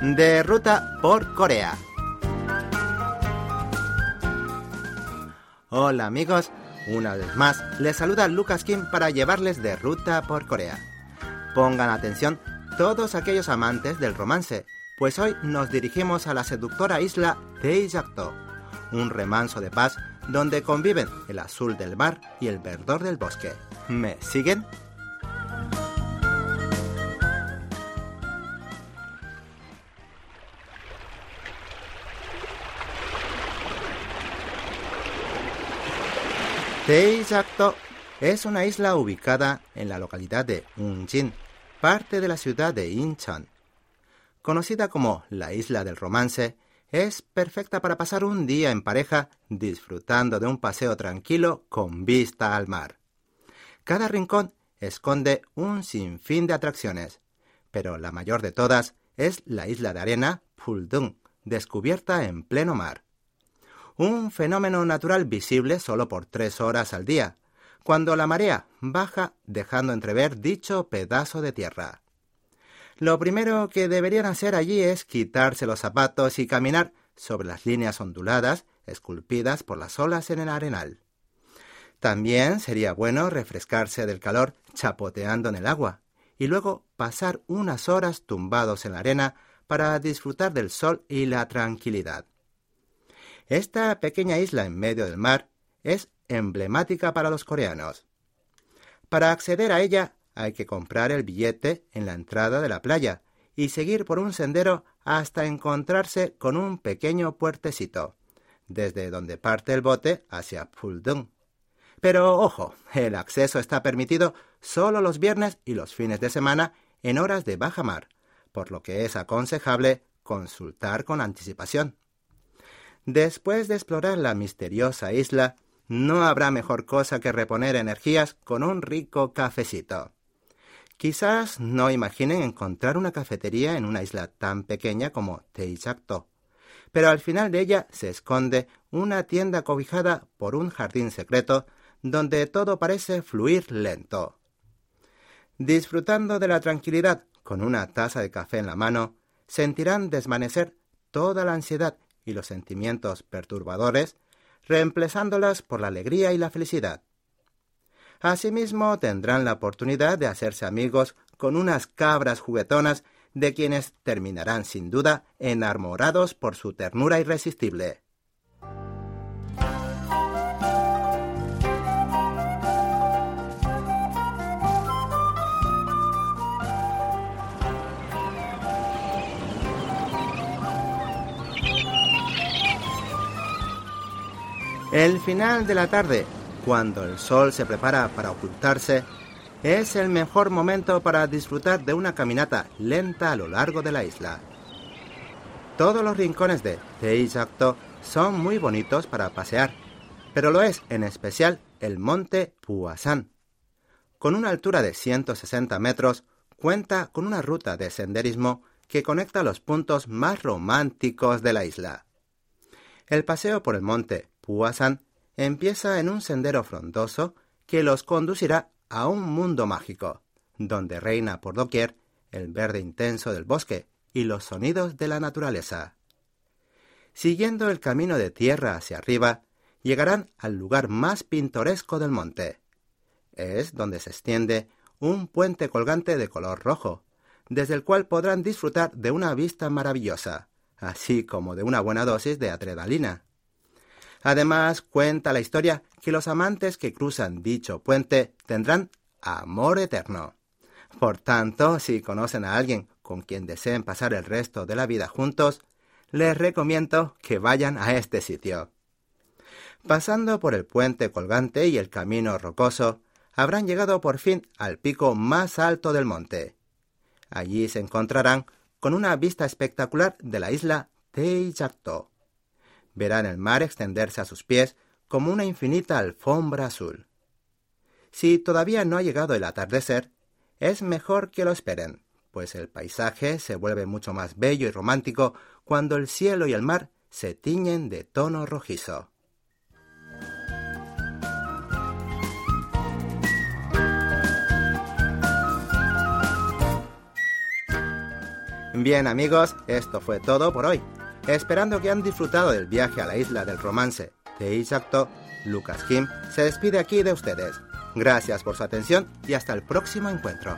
de Ruta por Corea. Hola amigos, una vez más les saluda Lucas Kim para llevarles de Ruta por Corea. Pongan atención todos aquellos amantes del romance, pues hoy nos dirigimos a la seductora isla Teijacto, un remanso de paz donde conviven el azul del mar y el verdor del bosque. ¿Me siguen? Teijacto es una isla ubicada en la localidad de Unjin, parte de la ciudad de Incheon. Conocida como la isla del romance, es perfecta para pasar un día en pareja disfrutando de un paseo tranquilo con vista al mar. Cada rincón esconde un sinfín de atracciones, pero la mayor de todas es la isla de arena Puldung, descubierta en pleno mar. Un fenómeno natural visible solo por tres horas al día, cuando la marea baja dejando entrever dicho pedazo de tierra. Lo primero que deberían hacer allí es quitarse los zapatos y caminar sobre las líneas onduladas esculpidas por las olas en el arenal. También sería bueno refrescarse del calor chapoteando en el agua y luego pasar unas horas tumbados en la arena para disfrutar del sol y la tranquilidad. Esta pequeña isla en medio del mar es emblemática para los coreanos. Para acceder a ella hay que comprar el billete en la entrada de la playa y seguir por un sendero hasta encontrarse con un pequeño puertecito, desde donde parte el bote hacia Puldung. Pero ojo, el acceso está permitido solo los viernes y los fines de semana en horas de baja mar, por lo que es aconsejable consultar con anticipación. Después de explorar la misteriosa isla, no habrá mejor cosa que reponer energías con un rico cafecito. Quizás no imaginen encontrar una cafetería en una isla tan pequeña como Teichakto, pero al final de ella se esconde una tienda cobijada por un jardín secreto donde todo parece fluir lento. Disfrutando de la tranquilidad con una taza de café en la mano, sentirán desvanecer toda la ansiedad y los sentimientos perturbadores, reemplazándolas por la alegría y la felicidad. Asimismo, tendrán la oportunidad de hacerse amigos con unas cabras juguetonas de quienes terminarán sin duda enamorados por su ternura irresistible. El final de la tarde cuando el sol se prepara para ocultarse, es el mejor momento para disfrutar de una caminata lenta a lo largo de la isla. Todos los rincones de Teijacto son muy bonitos para pasear, pero lo es en especial el monte Puasan. Con una altura de 160 metros, cuenta con una ruta de senderismo que conecta los puntos más románticos de la isla. El paseo por el monte Puasan empieza en un sendero frondoso que los conducirá a un mundo mágico, donde reina por doquier el verde intenso del bosque y los sonidos de la naturaleza. Siguiendo el camino de tierra hacia arriba, llegarán al lugar más pintoresco del monte. Es donde se extiende un puente colgante de color rojo, desde el cual podrán disfrutar de una vista maravillosa, así como de una buena dosis de adrenalina. Además, cuenta la historia que los amantes que cruzan dicho puente tendrán amor eterno. Por tanto, si conocen a alguien con quien deseen pasar el resto de la vida juntos, les recomiendo que vayan a este sitio. Pasando por el puente colgante y el camino rocoso, habrán llegado por fin al pico más alto del monte. Allí se encontrarán con una vista espectacular de la isla Teijacto verán el mar extenderse a sus pies como una infinita alfombra azul. Si todavía no ha llegado el atardecer, es mejor que lo esperen, pues el paisaje se vuelve mucho más bello y romántico cuando el cielo y el mar se tiñen de tono rojizo. Bien amigos, esto fue todo por hoy. Esperando que han disfrutado del viaje a la isla del romance de Isacto, Lucas Kim se despide aquí de ustedes. Gracias por su atención y hasta el próximo encuentro.